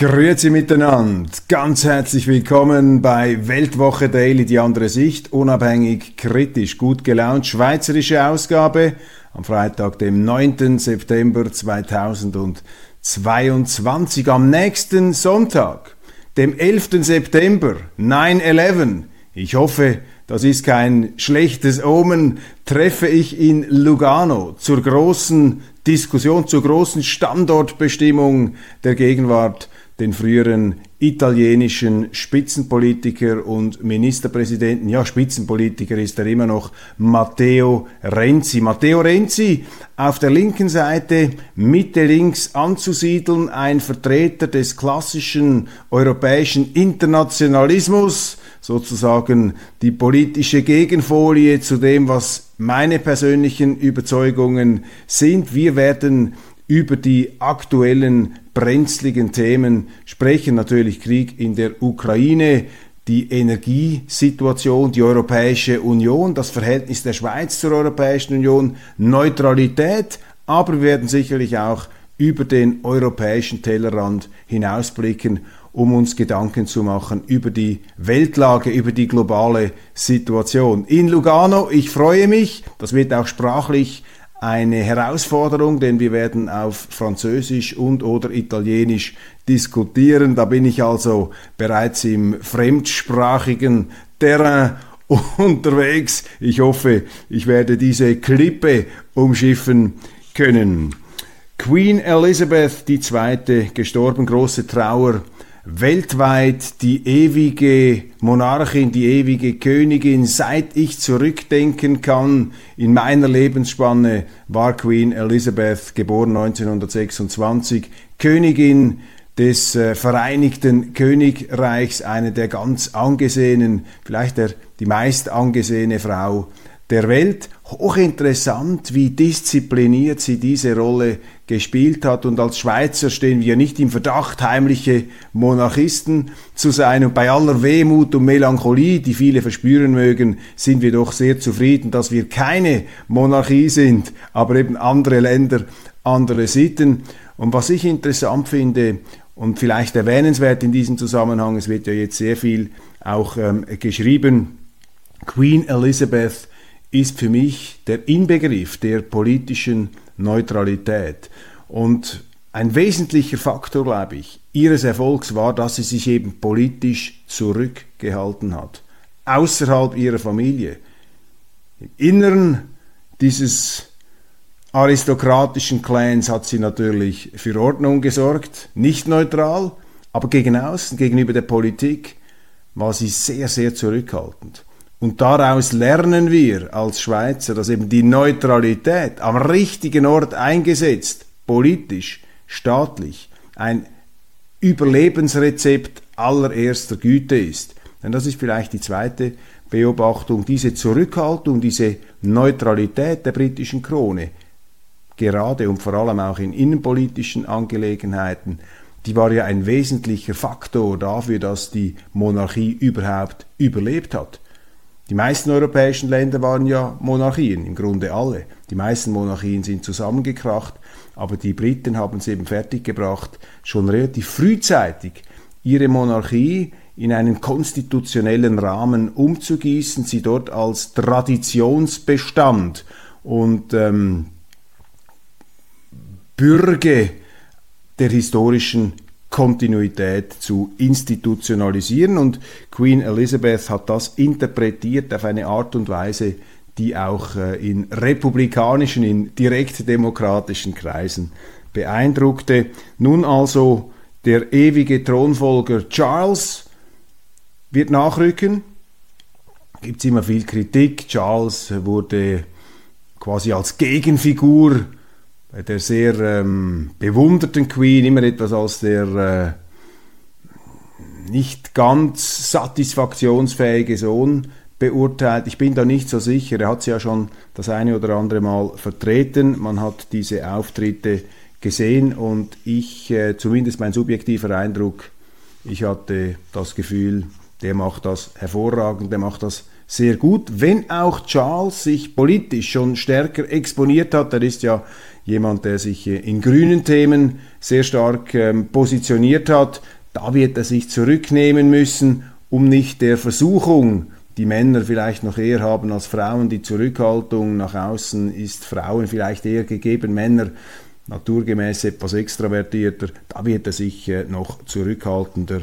Grüezi miteinander, ganz herzlich willkommen bei Weltwoche Daily, die andere Sicht, unabhängig, kritisch, gut gelaunt, schweizerische Ausgabe am Freitag, dem 9. September 2022, am nächsten Sonntag, dem 11. September, 9-11. Ich hoffe, das ist kein schlechtes Omen, treffe ich in Lugano zur großen Diskussion, zur großen Standortbestimmung der Gegenwart den früheren italienischen Spitzenpolitiker und Ministerpräsidenten, ja Spitzenpolitiker ist er immer noch, Matteo Renzi. Matteo Renzi auf der linken Seite Mitte links anzusiedeln, ein Vertreter des klassischen europäischen Internationalismus, sozusagen die politische Gegenfolie zu dem, was meine persönlichen Überzeugungen sind. Wir werden über die aktuellen brenzligen Themen sprechen. Natürlich Krieg in der Ukraine, die Energiesituation, die Europäische Union, das Verhältnis der Schweiz zur Europäischen Union, Neutralität, aber wir werden sicherlich auch über den europäischen Tellerrand hinausblicken, um uns Gedanken zu machen über die Weltlage, über die globale Situation. In Lugano, ich freue mich, das wird auch sprachlich eine Herausforderung, denn wir werden auf Französisch und oder Italienisch diskutieren. Da bin ich also bereits im fremdsprachigen Terrain unterwegs. Ich hoffe, ich werde diese Klippe umschiffen können. Queen Elizabeth II. gestorben, große Trauer weltweit die ewige Monarchin, die ewige Königin. Seit ich zurückdenken kann, in meiner Lebensspanne war Queen Elizabeth, geboren 1926, Königin des äh, Vereinigten Königreichs, eine der ganz angesehenen, vielleicht der, die meist angesehene Frau der Welt. Hochinteressant, wie diszipliniert sie diese Rolle gespielt hat. Und als Schweizer stehen wir nicht im Verdacht, heimliche Monarchisten zu sein. Und bei aller Wehmut und Melancholie, die viele verspüren mögen, sind wir doch sehr zufrieden, dass wir keine Monarchie sind, aber eben andere Länder, andere Sitten. Und was ich interessant finde und vielleicht erwähnenswert in diesem Zusammenhang, es wird ja jetzt sehr viel auch ähm, geschrieben, Queen Elizabeth ist für mich der Inbegriff der politischen Neutralität. Und ein wesentlicher Faktor, glaube ich, ihres Erfolgs war, dass sie sich eben politisch zurückgehalten hat. Außerhalb ihrer Familie. Im Inneren dieses aristokratischen Clans hat sie natürlich für Ordnung gesorgt, nicht neutral, aber gegen außen, gegenüber der Politik, war sie sehr, sehr zurückhaltend. Und daraus lernen wir als Schweizer, dass eben die Neutralität am richtigen Ort eingesetzt, politisch, staatlich, ein Überlebensrezept allererster Güte ist. Denn das ist vielleicht die zweite Beobachtung, diese Zurückhaltung, diese Neutralität der britischen Krone, gerade und vor allem auch in innenpolitischen Angelegenheiten, die war ja ein wesentlicher Faktor dafür, dass die Monarchie überhaupt überlebt hat. Die meisten europäischen Länder waren ja Monarchien, im Grunde alle. Die meisten Monarchien sind zusammengekracht, aber die Briten haben es eben fertiggebracht, schon relativ frühzeitig ihre Monarchie in einen konstitutionellen Rahmen umzugießen, sie dort als Traditionsbestand und ähm, Bürge der historischen Kontinuität zu institutionalisieren und Queen Elizabeth hat das interpretiert auf eine Art und Weise, die auch äh, in republikanischen, in direktdemokratischen Kreisen beeindruckte. Nun also der ewige Thronfolger Charles wird nachrücken. Gibt es immer viel Kritik. Charles wurde quasi als Gegenfigur der sehr ähm, bewunderten Queen immer etwas als der äh, nicht ganz satisfaktionsfähige Sohn beurteilt. Ich bin da nicht so sicher. Er hat sie ja schon das eine oder andere Mal vertreten. Man hat diese Auftritte gesehen und ich, äh, zumindest mein subjektiver Eindruck, ich hatte das Gefühl, der macht das hervorragend, der macht das sehr gut, wenn auch Charles sich politisch schon stärker exponiert hat. Er ist ja jemand, der sich äh, in grünen Themen sehr stark ähm, positioniert hat. Da wird er sich zurücknehmen müssen, um nicht der Versuchung, die Männer vielleicht noch eher haben als Frauen, die Zurückhaltung nach außen ist Frauen vielleicht eher gegeben, Männer naturgemäß etwas extravertierter, da wird er sich äh, noch zurückhaltender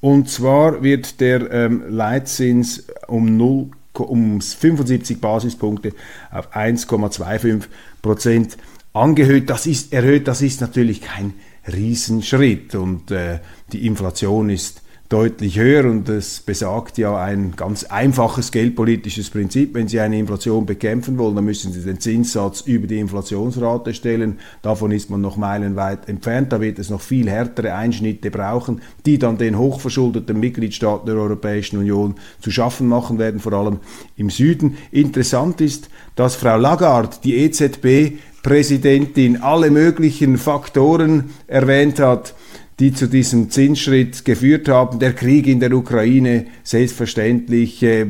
Und zwar wird der ähm, Leitzins um 0, um 75 Basispunkte auf 1,25 Prozent angehört. Das ist erhöht. Das ist natürlich kein Riesenschritt und äh, die Inflation ist deutlich höher und das besagt ja ein ganz einfaches geldpolitisches Prinzip. Wenn Sie eine Inflation bekämpfen wollen, dann müssen Sie den Zinssatz über die Inflationsrate stellen. Davon ist man noch meilenweit entfernt. Da wird es noch viel härtere Einschnitte brauchen, die dann den hochverschuldeten Mitgliedstaaten der Europäischen Union zu schaffen machen werden, vor allem im Süden. Interessant ist, dass Frau Lagarde, die EZB-Präsidentin, alle möglichen Faktoren erwähnt hat, die zu diesem Zinsschritt geführt haben. Der Krieg in der Ukraine, selbstverständlich äh,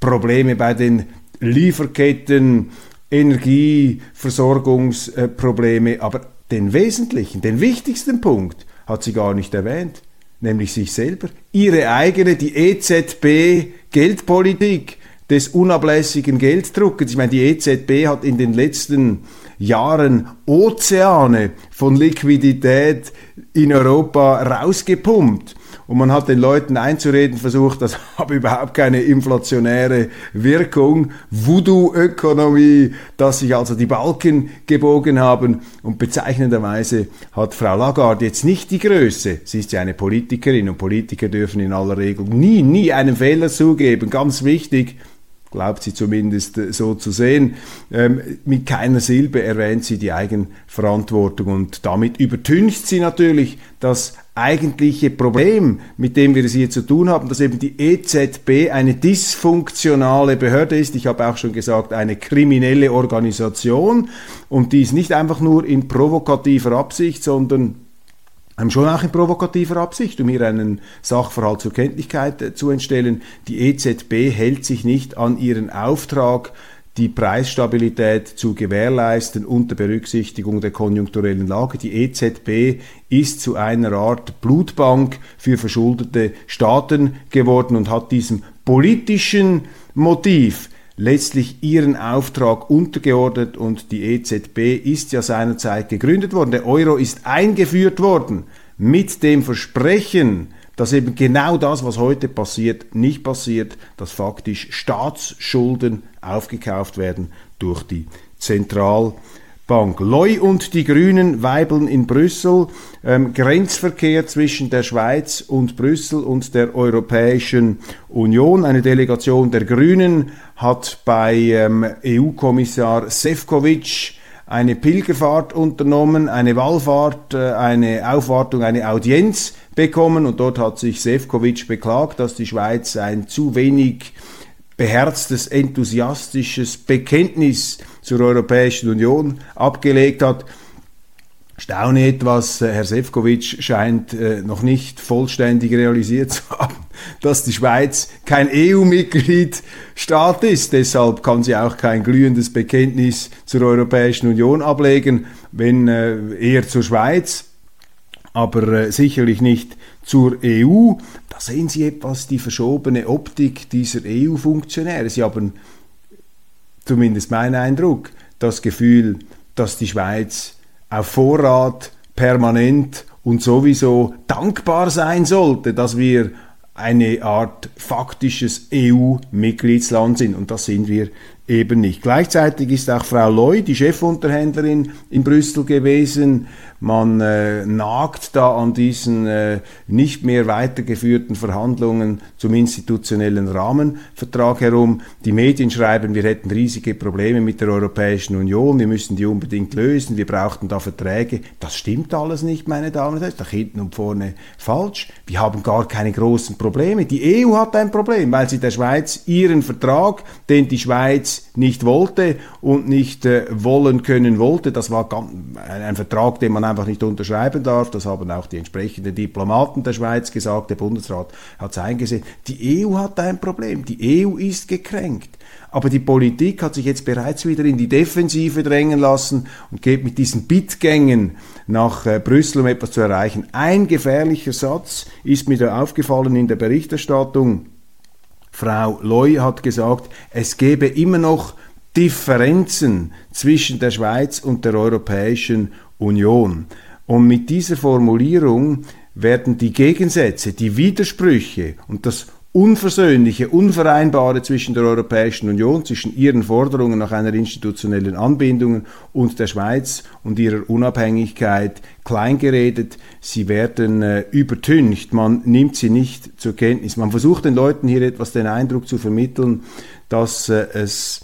Probleme bei den Lieferketten, Energieversorgungsprobleme, aber den wesentlichen, den wichtigsten Punkt hat sie gar nicht erwähnt, nämlich sich selber. Ihre eigene, die EZB Geldpolitik des unablässigen Gelddruckes. Ich meine, die EZB hat in den letzten Jahren Ozeane von Liquidität in Europa rausgepumpt. Und man hat den Leuten einzureden versucht, das habe überhaupt keine inflationäre Wirkung. Voodoo-Ökonomie, dass sich also die Balken gebogen haben. Und bezeichnenderweise hat Frau Lagarde jetzt nicht die Größe. Sie ist ja eine Politikerin und Politiker dürfen in aller Regel nie, nie einen Fehler zugeben. Ganz wichtig, glaubt sie zumindest äh, so zu sehen. Ähm, mit keiner Silbe erwähnt sie die Eigenverantwortung und damit übertüncht sie natürlich das eigentliche Problem, mit dem wir es hier zu tun haben, dass eben die EZB eine dysfunktionale Behörde ist. Ich habe auch schon gesagt, eine kriminelle Organisation und die ist nicht einfach nur in provokativer Absicht, sondern schon auch in provokativer Absicht, um hier einen Sachverhalt zur Kenntlichkeit äh, zu entstellen. Die EZB hält sich nicht an ihren Auftrag, die Preisstabilität zu gewährleisten unter Berücksichtigung der konjunkturellen Lage. Die EZB ist zu einer Art Blutbank für verschuldete Staaten geworden und hat diesem politischen Motiv letztlich ihren Auftrag untergeordnet und die EZB ist ja seinerzeit gegründet worden. Der Euro ist eingeführt worden mit dem Versprechen, dass eben genau das, was heute passiert, nicht passiert, dass faktisch Staatsschulden aufgekauft werden durch die Zentral Bank. Loy und die Grünen weibeln in Brüssel. Ähm, Grenzverkehr zwischen der Schweiz und Brüssel und der Europäischen Union. Eine Delegation der Grünen hat bei ähm, EU-Kommissar Sefcovic eine Pilgerfahrt unternommen, eine Wallfahrt, äh, eine Aufwartung, eine Audienz bekommen und dort hat sich Sefcovic beklagt, dass die Schweiz ein zu wenig beherztes, enthusiastisches Bekenntnis zur Europäischen Union abgelegt hat. Staune etwas, äh, Herr Sefcovic scheint äh, noch nicht vollständig realisiert zu haben, dass die Schweiz kein EU-Mitgliedstaat ist. Deshalb kann sie auch kein glühendes Bekenntnis zur Europäischen Union ablegen, wenn äh, eher zur Schweiz, aber sicherlich nicht zur EU. Sehen Sie etwas die verschobene Optik dieser EU-Funktionäre. Sie haben zumindest mein Eindruck, das Gefühl, dass die Schweiz auf Vorrat permanent und sowieso dankbar sein sollte, dass wir eine Art faktisches EU-Mitgliedsland sind. Und das sind wir eben nicht. Gleichzeitig ist auch Frau Loy, die Chefunterhändlerin in Brüssel gewesen. Man äh, nagt da an diesen äh, nicht mehr weitergeführten Verhandlungen zum institutionellen Rahmenvertrag herum. Die Medien schreiben, wir hätten riesige Probleme mit der Europäischen Union, wir müssen die unbedingt lösen, wir brauchten da Verträge. Das stimmt alles nicht, meine Damen und Herren, nach hinten und vorne falsch. Wir haben gar keine großen Probleme. Die EU hat ein Problem, weil sie der Schweiz ihren Vertrag, den die Schweiz nicht wollte und nicht äh, wollen können wollte, das war ein Vertrag, den man einfach nicht unterschreiben darf. Das haben auch die entsprechenden Diplomaten der Schweiz gesagt. Der Bundesrat hat es eingesehen. Die EU hat ein Problem. Die EU ist gekränkt. Aber die Politik hat sich jetzt bereits wieder in die Defensive drängen lassen und geht mit diesen Bittgängen nach äh, Brüssel, um etwas zu erreichen. Ein gefährlicher Satz ist mir da aufgefallen in der Berichterstattung. Frau Loy hat gesagt, es gebe immer noch Differenzen zwischen der Schweiz und der Europäischen Union. Und mit dieser Formulierung werden die Gegensätze, die Widersprüche und das Unversöhnliche, Unvereinbare zwischen der Europäischen Union, zwischen ihren Forderungen nach einer institutionellen Anbindung und der Schweiz und ihrer Unabhängigkeit kleingeredet. Sie werden äh, übertüncht. Man nimmt sie nicht zur Kenntnis. Man versucht den Leuten hier etwas den Eindruck zu vermitteln, dass äh, es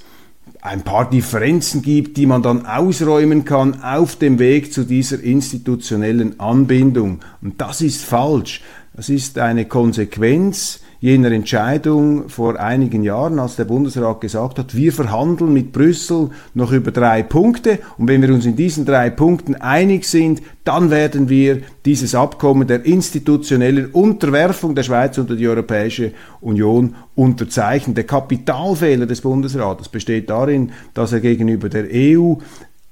ein paar Differenzen gibt, die man dann ausräumen kann auf dem Weg zu dieser institutionellen Anbindung. Und das ist falsch. Das ist eine Konsequenz jener Entscheidung vor einigen Jahren, als der Bundesrat gesagt hat, wir verhandeln mit Brüssel noch über drei Punkte und wenn wir uns in diesen drei Punkten einig sind, dann werden wir dieses Abkommen der institutionellen Unterwerfung der Schweiz unter die Europäische Union unterzeichnen. Der Kapitalfehler des Bundesrates besteht darin, dass er gegenüber der EU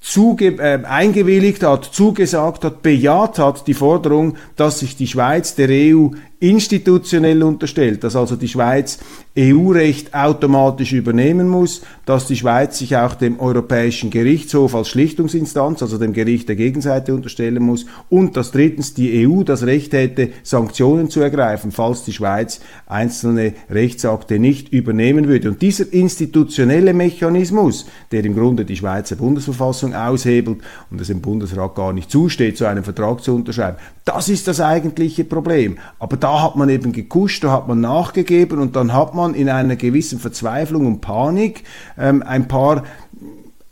zuge äh, eingewilligt hat, zugesagt hat, bejaht hat die Forderung, dass sich die Schweiz der EU institutionell unterstellt, dass also die Schweiz EU-Recht automatisch übernehmen muss, dass die Schweiz sich auch dem Europäischen Gerichtshof als Schlichtungsinstanz, also dem Gericht der Gegenseite unterstellen muss und dass drittens die EU das Recht hätte, Sanktionen zu ergreifen, falls die Schweiz einzelne Rechtsakte nicht übernehmen würde. Und dieser institutionelle Mechanismus, der im Grunde die Schweizer Bundesverfassung aushebelt und es im Bundesrat gar nicht zusteht, so einen Vertrag zu unterschreiben, das ist das eigentliche Problem. Aber da hat man eben gekuscht, da hat man nachgegeben und dann hat man in einer gewissen Verzweiflung und Panik ähm, ein paar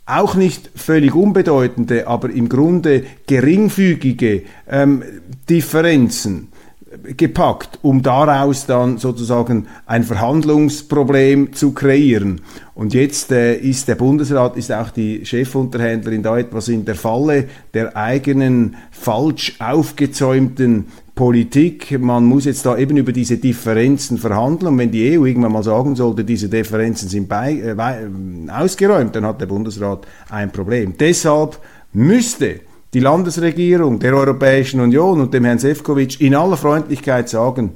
auch nicht völlig unbedeutende, aber im Grunde geringfügige ähm, Differenzen gepackt, um daraus dann sozusagen ein Verhandlungsproblem zu kreieren. Und jetzt äh, ist der Bundesrat, ist auch die Chefunterhändlerin da etwas in der Falle der eigenen falsch aufgezäumten Politik. Man muss jetzt da eben über diese Differenzen verhandeln. Und wenn die EU irgendwann mal sagen sollte, diese Differenzen sind bei, äh, äh ausgeräumt, dann hat der Bundesrat ein Problem. Deshalb müsste die Landesregierung der Europäischen Union und dem Herrn Sefcovic in aller Freundlichkeit sagen,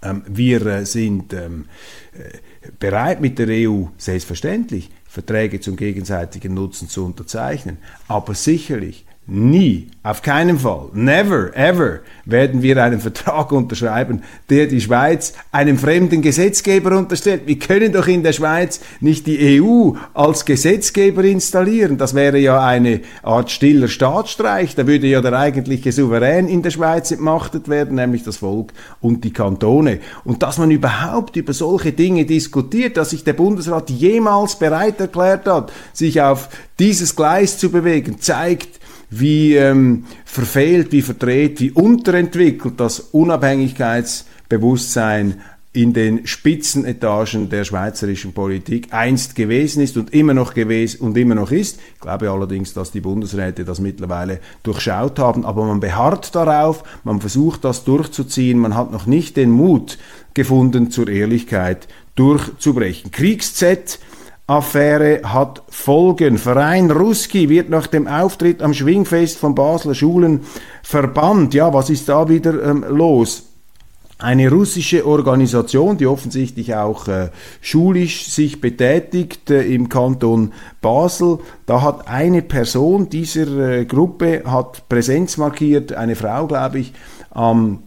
ähm, wir äh, sind ähm, äh, bereit mit der EU, selbstverständlich, Verträge zum gegenseitigen Nutzen zu unterzeichnen, aber sicherlich nie, auf keinen Fall, never, ever werden wir einen Vertrag unterschreiben, der die Schweiz einem fremden Gesetzgeber unterstellt. Wir können doch in der Schweiz nicht die EU als Gesetzgeber installieren. Das wäre ja eine Art stiller Staatsstreich. Da würde ja der eigentliche Souverän in der Schweiz entmachtet werden, nämlich das Volk und die Kantone. Und dass man überhaupt über solche Dinge diskutiert, dass sich der Bundesrat jemals bereit erklärt hat, sich auf dieses Gleis zu bewegen, zeigt, wie ähm, verfehlt, wie verdreht, wie unterentwickelt das Unabhängigkeitsbewusstsein in den Spitzenetagen der schweizerischen Politik einst gewesen ist und immer noch gewesen und immer noch ist. Ich glaube allerdings, dass die Bundesräte das mittlerweile durchschaut haben, aber man beharrt darauf, man versucht das durchzuziehen, man hat noch nicht den Mut gefunden, zur Ehrlichkeit durchzubrechen. Kriegsz Affäre hat Folgen. Verein Ruski wird nach dem Auftritt am Schwingfest von Basler Schulen verbannt. Ja, was ist da wieder ähm, los? Eine russische Organisation, die offensichtlich auch äh, schulisch sich betätigt äh, im Kanton Basel, da hat eine Person dieser äh, Gruppe hat Präsenz markiert, eine Frau, glaube ich, am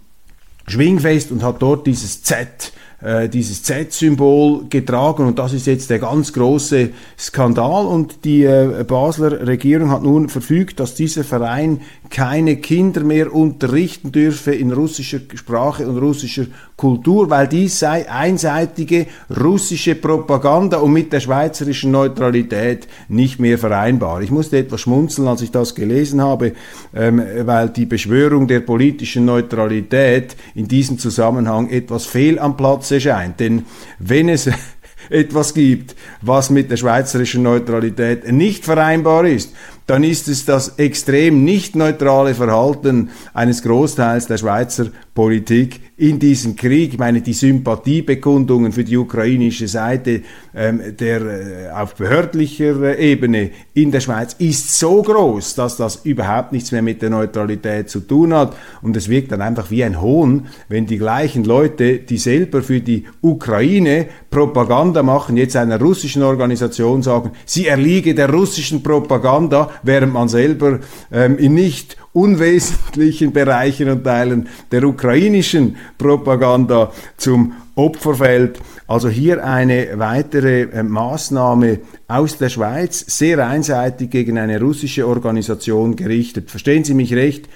Schwingfest und hat dort dieses Z äh, dieses Z-Symbol getragen und das ist jetzt der ganz große Skandal und die äh, Basler Regierung hat nun verfügt, dass dieser Verein keine Kinder mehr unterrichten dürfe in russischer Sprache und russischer Kultur, weil dies sei einseitige russische Propaganda und mit der schweizerischen Neutralität nicht mehr vereinbar. Ich musste etwas schmunzeln, als ich das gelesen habe, ähm, weil die Beschwörung der politischen Neutralität in diesem Zusammenhang etwas fehl am Platze scheint. Denn wenn es etwas gibt, was mit der schweizerischen Neutralität nicht vereinbar ist, dann ist es das extrem nicht neutrale Verhalten eines Großteils der Schweizer Politik in diesem Krieg. Ich meine, die Sympathiebekundungen für die ukrainische Seite ähm, der äh, auf behördlicher äh, Ebene in der Schweiz ist so groß, dass das überhaupt nichts mehr mit der Neutralität zu tun hat. Und es wirkt dann einfach wie ein Hohn, wenn die gleichen Leute, die selber für die Ukraine Propaganda machen, jetzt einer russischen Organisation sagen, sie erliege der russischen Propaganda, während man selber ähm, in nicht unwesentlichen Bereichen und Teilen der ukrainischen Propaganda zum Opfer fällt. Also hier eine weitere äh, Maßnahme aus der Schweiz, sehr einseitig gegen eine russische Organisation gerichtet. Verstehen Sie mich recht?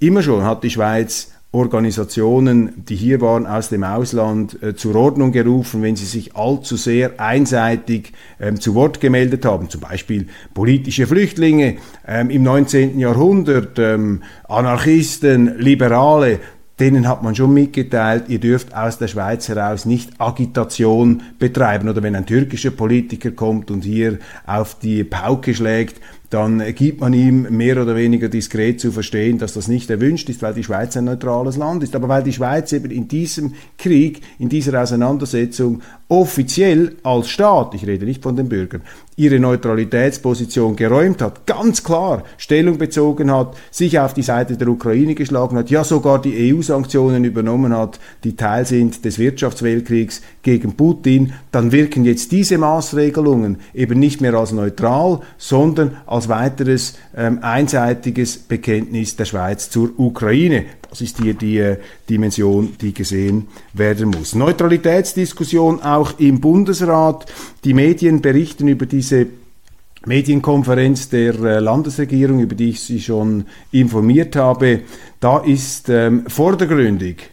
Immer schon hat die Schweiz Organisationen, die hier waren, aus dem Ausland äh, zur Ordnung gerufen, wenn sie sich allzu sehr einseitig ähm, zu Wort gemeldet haben. Zum Beispiel politische Flüchtlinge ähm, im 19. Jahrhundert, ähm, Anarchisten, Liberale. Denen hat man schon mitgeteilt, ihr dürft aus der Schweiz heraus nicht Agitation betreiben. Oder wenn ein türkischer Politiker kommt und hier auf die Pauke schlägt, dann gibt man ihm mehr oder weniger diskret zu verstehen, dass das nicht erwünscht ist, weil die Schweiz ein neutrales Land ist. Aber weil die Schweiz eben in diesem Krieg, in dieser Auseinandersetzung offiziell als Staat, ich rede nicht von den Bürgern, ihre Neutralitätsposition geräumt hat, ganz klar Stellung bezogen hat, sich auf die Seite der Ukraine geschlagen hat, ja sogar die EU-Sanktionen übernommen hat, die Teil sind des Wirtschaftsweltkriegs gegen Putin, dann wirken jetzt diese Maßregelungen eben nicht mehr als neutral, sondern als weiteres ähm, einseitiges Bekenntnis der Schweiz zur Ukraine. Das ist hier die äh, Dimension, die gesehen werden muss. Neutralitätsdiskussion auch im Bundesrat. Die Medien berichten über diese Medienkonferenz der äh, Landesregierung, über die ich Sie schon informiert habe. Da ist ähm, vordergründig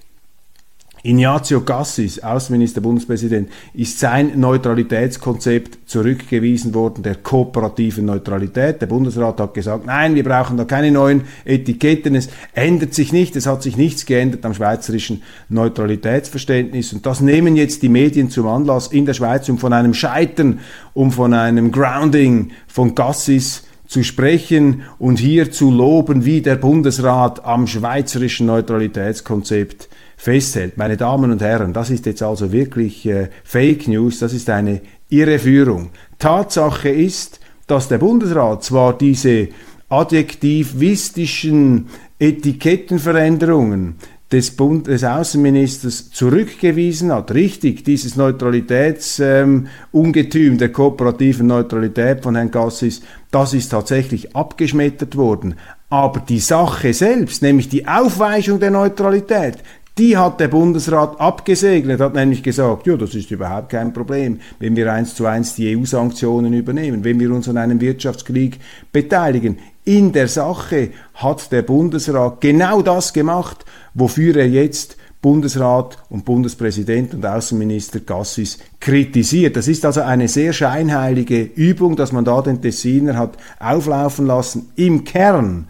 Ignazio Cassis, Außenminister, Bundespräsident, ist sein Neutralitätskonzept zurückgewiesen worden, der kooperativen Neutralität. Der Bundesrat hat gesagt, nein, wir brauchen da keine neuen Etiketten. Es ändert sich nicht, es hat sich nichts geändert am schweizerischen Neutralitätsverständnis. Und das nehmen jetzt die Medien zum Anlass in der Schweiz, um von einem Scheitern, um von einem Grounding von Cassis zu sprechen und hier zu loben, wie der Bundesrat am schweizerischen Neutralitätskonzept festhält. Meine Damen und Herren, das ist jetzt also wirklich äh, Fake News, das ist eine Irreführung. Tatsache ist, dass der Bundesrat zwar diese adjektivistischen Etikettenveränderungen des, Außenministers zurückgewiesen hat. Richtig, dieses Neutralitätsungetüm ähm, der kooperativen Neutralität von Herrn Gassis, das ist tatsächlich abgeschmettert worden. Aber die Sache selbst, nämlich die Aufweichung der Neutralität, die hat der Bundesrat abgesegnet, hat nämlich gesagt, ja, das ist überhaupt kein Problem, wenn wir eins zu eins die EU-Sanktionen übernehmen, wenn wir uns an einem Wirtschaftskrieg beteiligen. In der Sache hat der Bundesrat genau das gemacht, wofür er jetzt Bundesrat und Bundespräsident und Außenminister Gassis kritisiert. Das ist also eine sehr scheinheilige Übung, dass man da den Tessiner hat auflaufen lassen. Im Kern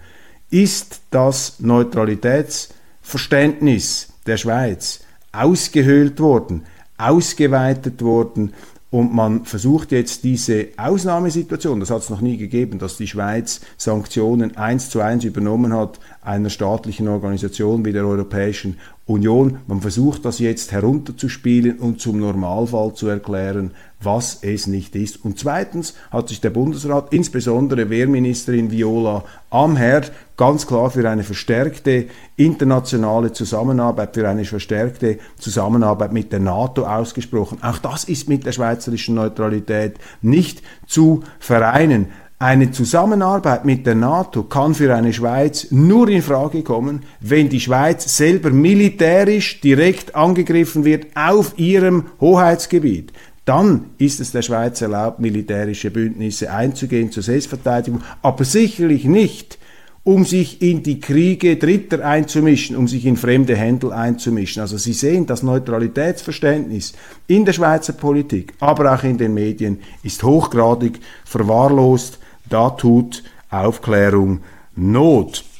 ist das Neutralitätsverständnis der Schweiz ausgehöhlt worden, ausgeweitet worden und man versucht jetzt diese Ausnahmesituation, das hat es noch nie gegeben, dass die Schweiz Sanktionen eins zu eins übernommen hat einer staatlichen Organisation wie der Europäischen Union. Man versucht das jetzt herunterzuspielen und zum Normalfall zu erklären, was es nicht ist. Und zweitens hat sich der Bundesrat, insbesondere Wehrministerin Viola Amherd, ganz klar für eine verstärkte internationale Zusammenarbeit, für eine verstärkte Zusammenarbeit mit der NATO ausgesprochen. Auch das ist mit der schweizerischen Neutralität nicht zu vereinen. Eine Zusammenarbeit mit der NATO kann für eine Schweiz nur in Frage kommen, wenn die Schweiz selber militärisch direkt angegriffen wird auf ihrem Hoheitsgebiet. Dann ist es der Schweiz erlaubt, militärische Bündnisse einzugehen zur Selbstverteidigung, aber sicherlich nicht, um sich in die Kriege Dritter einzumischen, um sich in fremde Händel einzumischen. Also Sie sehen, das Neutralitätsverständnis in der Schweizer Politik, aber auch in den Medien ist hochgradig verwahrlost da tut Aufklärung Not.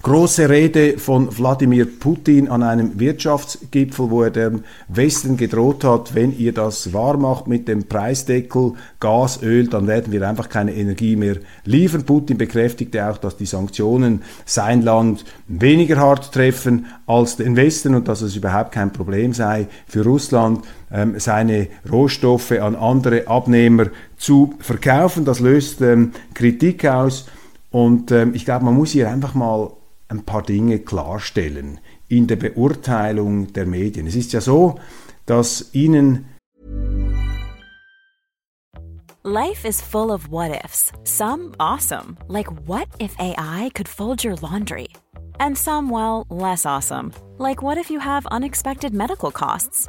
Große Rede von Wladimir Putin an einem Wirtschaftsgipfel, wo er dem Westen gedroht hat, wenn ihr das wahr macht mit dem Preisdeckel Gas, Öl, dann werden wir einfach keine Energie mehr liefern. Putin bekräftigte auch, dass die Sanktionen sein Land weniger hart treffen als den Westen und dass es überhaupt kein Problem sei für Russland, ähm, seine Rohstoffe an andere Abnehmer zu verkaufen. Das löst ähm, Kritik aus. Und ähm, ich glaube, man muss hier einfach mal ein paar Dinge klarstellen in der Beurteilung der Medien. Es ist ja so, dass ihnen Life is full of what ifs. Some awesome, like what if AI could fold your laundry? And some well, less awesome, like what if you have unexpected medical costs?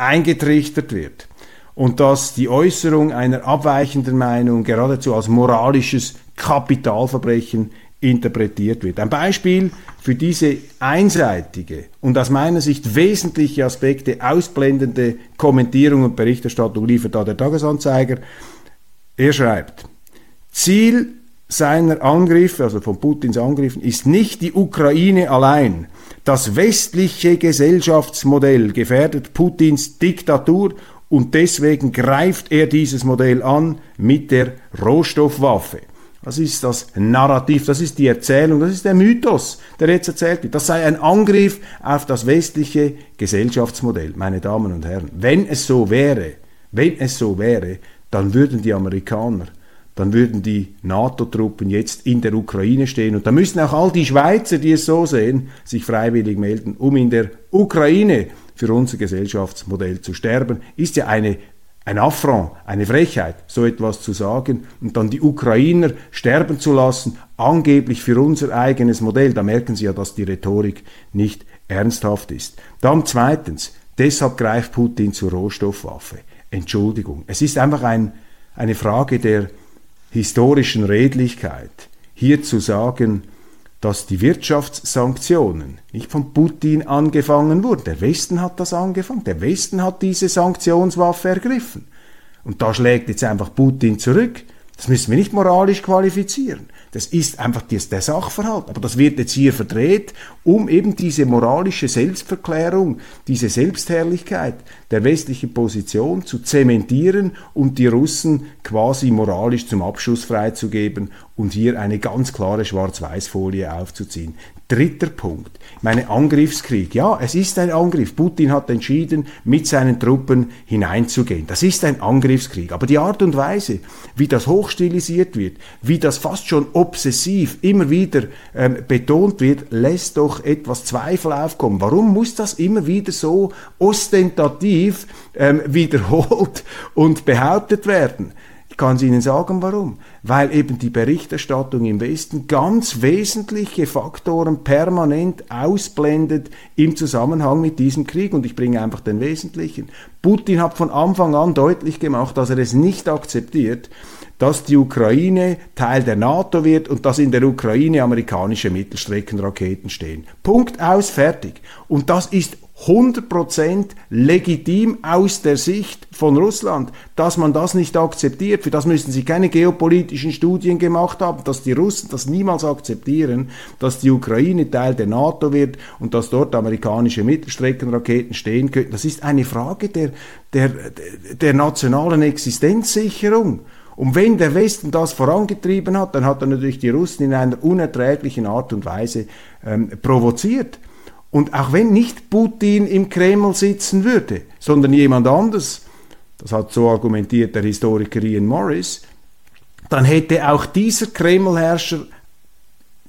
eingetrichtert wird und dass die Äußerung einer abweichenden Meinung geradezu als moralisches Kapitalverbrechen interpretiert wird. Ein Beispiel für diese einseitige und aus meiner Sicht wesentliche Aspekte ausblendende Kommentierung und Berichterstattung liefert da der Tagesanzeiger. Er schreibt, Ziel seiner Angriffe, also von Putins Angriffen, ist nicht die Ukraine allein, das westliche Gesellschaftsmodell gefährdet Putins Diktatur und deswegen greift er dieses Modell an mit der Rohstoffwaffe. Das ist das Narrativ, das ist die Erzählung, das ist der Mythos, der jetzt erzählt wird. Das sei ein Angriff auf das westliche Gesellschaftsmodell, meine Damen und Herren. Wenn es so wäre, wenn es so wäre, dann würden die Amerikaner dann würden die NATO-Truppen jetzt in der Ukraine stehen. Und da müssen auch all die Schweizer, die es so sehen, sich freiwillig melden, um in der Ukraine für unser Gesellschaftsmodell zu sterben. Ist ja eine, ein Affront, eine Frechheit, so etwas zu sagen und dann die Ukrainer sterben zu lassen, angeblich für unser eigenes Modell. Da merken Sie ja, dass die Rhetorik nicht ernsthaft ist. Dann zweitens, deshalb greift Putin zur Rohstoffwaffe. Entschuldigung, es ist einfach ein, eine Frage der historischen Redlichkeit, hier zu sagen, dass die Wirtschaftssanktionen nicht von Putin angefangen wurden. Der Westen hat das angefangen. Der Westen hat diese Sanktionswaffe ergriffen. Und da schlägt jetzt einfach Putin zurück. Das müssen wir nicht moralisch qualifizieren. Das ist einfach der Sachverhalt. Aber das wird jetzt hier verdreht, um eben diese moralische Selbstverklärung, diese Selbstherrlichkeit der westlichen Position zu zementieren und die Russen quasi moralisch zum Abschuss freizugeben und hier eine ganz klare Schwarz-Weiß-Folie aufzuziehen. Dritter Punkt, meine Angriffskrieg. Ja, es ist ein Angriff. Putin hat entschieden, mit seinen Truppen hineinzugehen. Das ist ein Angriffskrieg. Aber die Art und Weise, wie das hochstilisiert wird, wie das fast schon obsessiv immer wieder ähm, betont wird, lässt doch etwas Zweifel aufkommen. Warum muss das immer wieder so ostentativ ähm, wiederholt und behauptet werden? Ich kann es Ihnen sagen, warum. Weil eben die Berichterstattung im Westen ganz wesentliche Faktoren permanent ausblendet im Zusammenhang mit diesem Krieg. Und ich bringe einfach den Wesentlichen. Putin hat von Anfang an deutlich gemacht, dass er es nicht akzeptiert, dass die Ukraine Teil der NATO wird und dass in der Ukraine amerikanische Mittelstreckenraketen stehen. Punkt aus, fertig. Und das ist 100% legitim aus der Sicht von Russland, dass man das nicht akzeptiert. Für das müssen sie keine geopolitischen Studien gemacht haben, dass die Russen das niemals akzeptieren, dass die Ukraine Teil der NATO wird und dass dort amerikanische Mittelstreckenraketen stehen können. Das ist eine Frage der, der, der nationalen Existenzsicherung. Und wenn der Westen das vorangetrieben hat, dann hat er natürlich die Russen in einer unerträglichen Art und Weise ähm, provoziert. Und auch wenn nicht Putin im Kreml sitzen würde, sondern jemand anders, das hat so argumentiert der Historiker Ian Morris, dann hätte auch dieser Kremlherrscher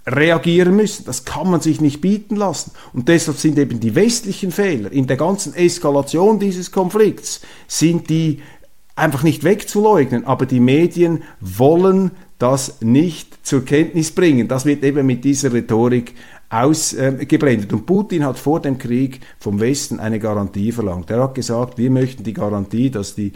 reagieren müssen. Das kann man sich nicht bieten lassen. Und deshalb sind eben die westlichen Fehler in der ganzen Eskalation dieses Konflikts, sind die einfach nicht wegzuleugnen, aber die Medien wollen das nicht zur Kenntnis bringen. Das wird eben mit dieser Rhetorik ausgeblendet. Und Putin hat vor dem Krieg vom Westen eine Garantie verlangt. Er hat gesagt, wir möchten die Garantie, dass die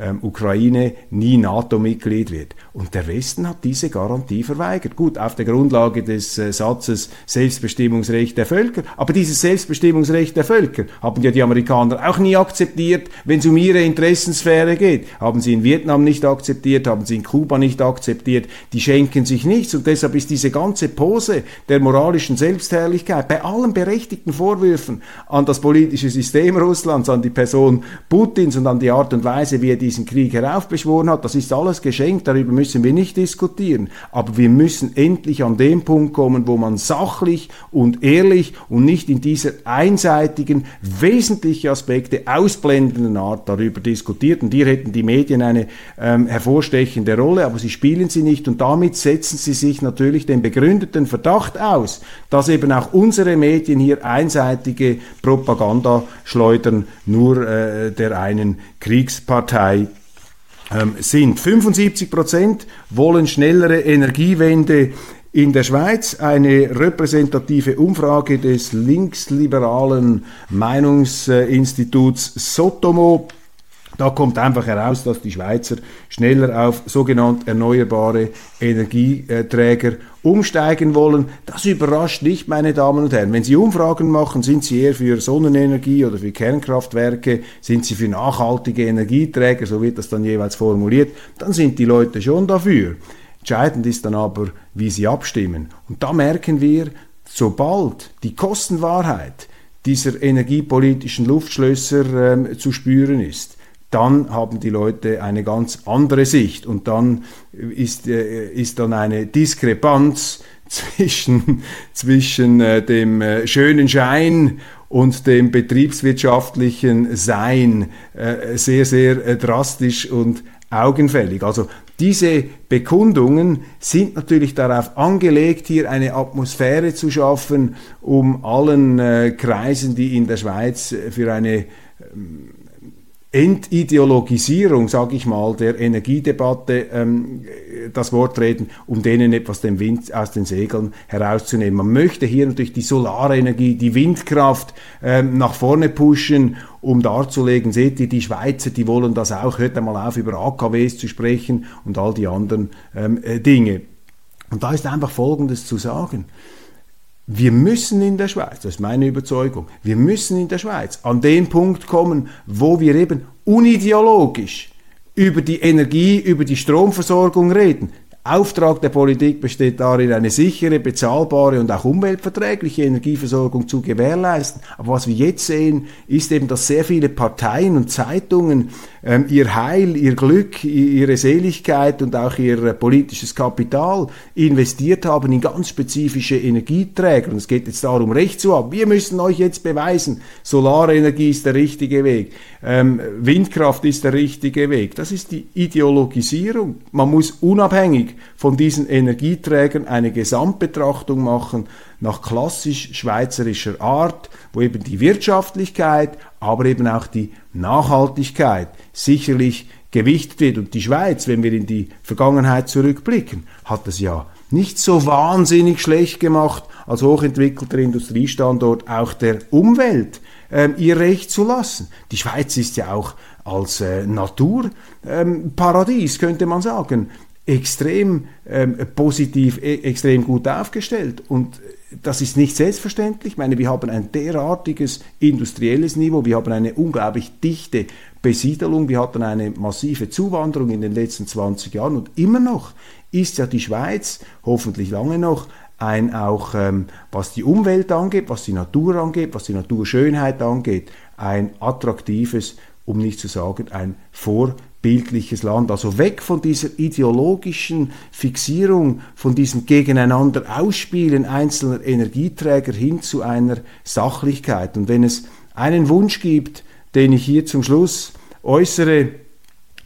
ähm, Ukraine nie NATO-Mitglied wird. Und der Westen hat diese Garantie verweigert. Gut, auf der Grundlage des äh, Satzes Selbstbestimmungsrecht der Völker. Aber dieses Selbstbestimmungsrecht der Völker haben ja die Amerikaner auch nie akzeptiert, wenn es um ihre Interessensphäre geht. Haben sie in Vietnam nicht akzeptiert, haben sie in Kuba nicht akzeptiert. Die schenken sich nichts. Und deshalb ist diese ganze Pose der moralischen Selbstherrlichkeit bei allen berechtigten Vorwürfen an das politische System Russlands, an die Person Putins und an die Art und Weise, wie er diesen Krieg heraufbeschworen hat, das ist alles geschenkt, darüber müssen wir nicht diskutieren. Aber wir müssen endlich an den Punkt kommen, wo man sachlich und ehrlich und nicht in dieser einseitigen, wesentliche Aspekte ausblendenden Art darüber diskutiert. Und hier hätten die Medien eine ähm, hervorstechende Rolle, aber sie spielen sie nicht und damit setzen sie sich natürlich den begründeten Verdacht aus, dass eben auch unsere Medien hier einseitige Propaganda schleudern, nur äh, der einen Kriegspartei ähm, sind. 75 Prozent wollen schnellere Energiewende in der Schweiz eine repräsentative Umfrage des linksliberalen Meinungsinstituts Sotomo da kommt einfach heraus, dass die Schweizer schneller auf sogenannte erneuerbare Energieträger umsteigen wollen. Das überrascht nicht, meine Damen und Herren. Wenn Sie Umfragen machen, sind Sie eher für Sonnenenergie oder für Kernkraftwerke, sind Sie für nachhaltige Energieträger, so wird das dann jeweils formuliert, dann sind die Leute schon dafür. Entscheidend ist dann aber, wie sie abstimmen. Und da merken wir, sobald die Kostenwahrheit dieser energiepolitischen Luftschlösser ähm, zu spüren ist, dann haben die Leute eine ganz andere Sicht und dann ist, äh, ist dann eine Diskrepanz zwischen, zwischen äh, dem äh, schönen Schein und dem betriebswirtschaftlichen Sein sehr, sehr drastisch und augenfällig. Also diese Bekundungen sind natürlich darauf angelegt, hier eine Atmosphäre zu schaffen, um allen Kreisen, die in der Schweiz für eine ähm, Entideologisierung, sage ich mal, der Energiedebatte ähm, das Wort reden, um denen etwas den Wind aus den Segeln herauszunehmen. Man möchte hier natürlich die Solarenergie, die Windkraft ähm, nach vorne pushen, um darzulegen, seht ihr, die Schweizer, die wollen das auch, hört einmal auf, über AKWs zu sprechen und all die anderen ähm, äh, Dinge. Und da ist einfach Folgendes zu sagen. Wir müssen in der Schweiz, das ist meine Überzeugung, wir müssen in der Schweiz an den Punkt kommen, wo wir eben unideologisch über die Energie, über die Stromversorgung reden. Auftrag der Politik besteht darin, eine sichere, bezahlbare und auch umweltverträgliche Energieversorgung zu gewährleisten. Aber was wir jetzt sehen, ist eben, dass sehr viele Parteien und Zeitungen ähm, ihr Heil, ihr Glück, ihre Seligkeit und auch ihr politisches Kapital investiert haben in ganz spezifische Energieträger. Und es geht jetzt darum, Recht zu haben. Wir müssen euch jetzt beweisen, Solarenergie ist der richtige Weg, ähm, Windkraft ist der richtige Weg. Das ist die Ideologisierung. Man muss unabhängig von diesen Energieträgern eine Gesamtbetrachtung machen nach klassisch schweizerischer Art, wo eben die Wirtschaftlichkeit, aber eben auch die Nachhaltigkeit sicherlich gewichtet wird. Und die Schweiz, wenn wir in die Vergangenheit zurückblicken, hat es ja nicht so wahnsinnig schlecht gemacht, als hochentwickelter Industriestandort auch der Umwelt ähm, ihr Recht zu lassen. Die Schweiz ist ja auch als äh, Naturparadies, ähm, könnte man sagen, extrem ähm, positiv, e extrem gut aufgestellt. Und das ist nicht selbstverständlich. Ich meine, wir haben ein derartiges industrielles Niveau, wir haben eine unglaublich dichte Besiedelung, wir hatten eine massive Zuwanderung in den letzten 20 Jahren. Und immer noch ist ja die Schweiz, hoffentlich lange noch, ein auch, ähm, was die Umwelt angeht, was die Natur angeht, was die Naturschönheit angeht, ein attraktives, um nicht zu sagen, ein vorbildliches Land. Also weg von dieser ideologischen Fixierung, von diesem Gegeneinander Ausspielen einzelner Energieträger hin zu einer Sachlichkeit. Und wenn es einen Wunsch gibt, den ich hier zum Schluss äußere,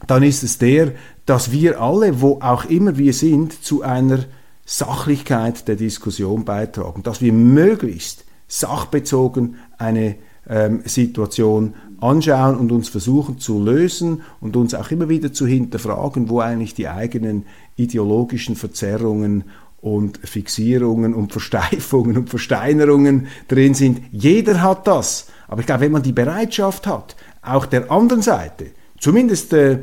dann ist es der, dass wir alle, wo auch immer wir sind, zu einer Sachlichkeit der Diskussion beitragen, dass wir möglichst sachbezogen eine ähm, Situation anschauen und uns versuchen zu lösen und uns auch immer wieder zu hinterfragen, wo eigentlich die eigenen ideologischen Verzerrungen und Fixierungen und Versteifungen und Versteinerungen drin sind. Jeder hat das. Aber ich glaube, wenn man die Bereitschaft hat, auch der anderen Seite, zumindest äh,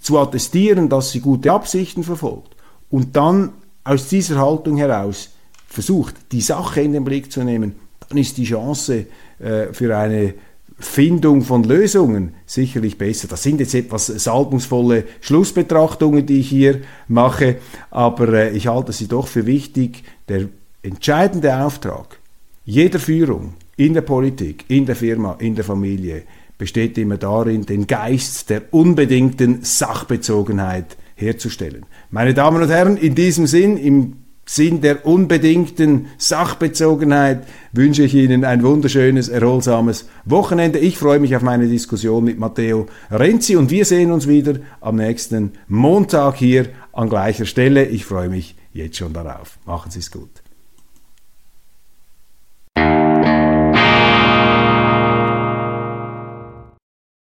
zu attestieren, dass sie gute Absichten verfolgt, und dann aus dieser Haltung heraus versucht, die Sache in den Blick zu nehmen, dann ist die Chance äh, für eine Findung von Lösungen sicherlich besser. Das sind jetzt etwas salbungsvolle Schlussbetrachtungen, die ich hier mache, aber äh, ich halte sie doch für wichtig. Der entscheidende Auftrag jeder Führung in der Politik, in der Firma, in der Familie besteht immer darin, den Geist der unbedingten Sachbezogenheit herzustellen. Meine Damen und Herren, in diesem Sinn, im Sinn der unbedingten Sachbezogenheit wünsche ich Ihnen ein wunderschönes, erholsames Wochenende. Ich freue mich auf meine Diskussion mit Matteo Renzi und wir sehen uns wieder am nächsten Montag hier an gleicher Stelle. Ich freue mich jetzt schon darauf. Machen Sie es gut.